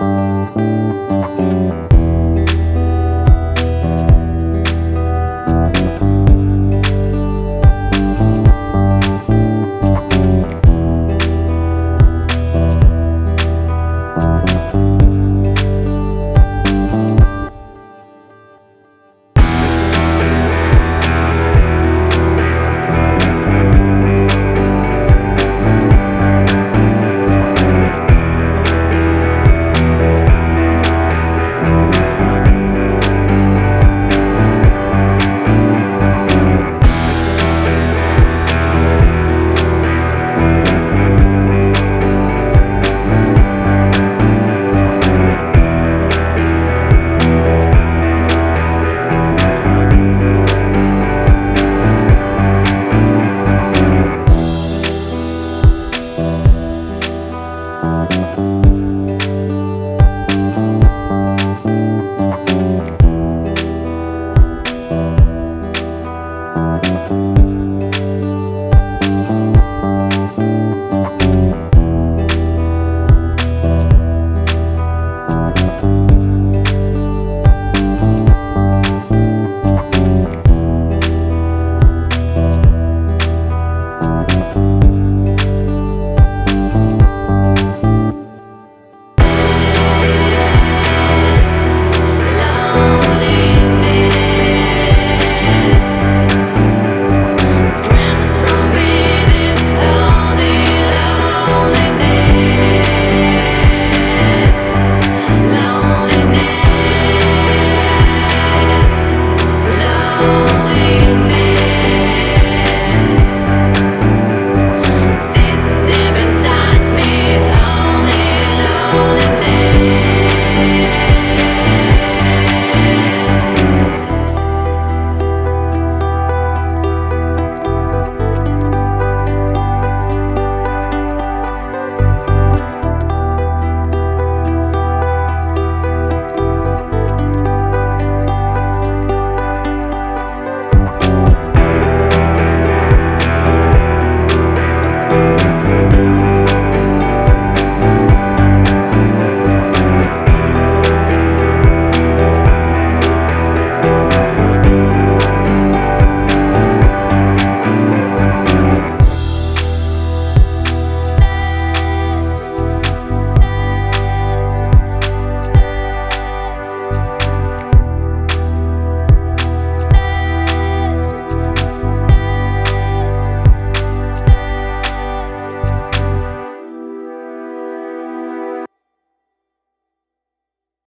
Música you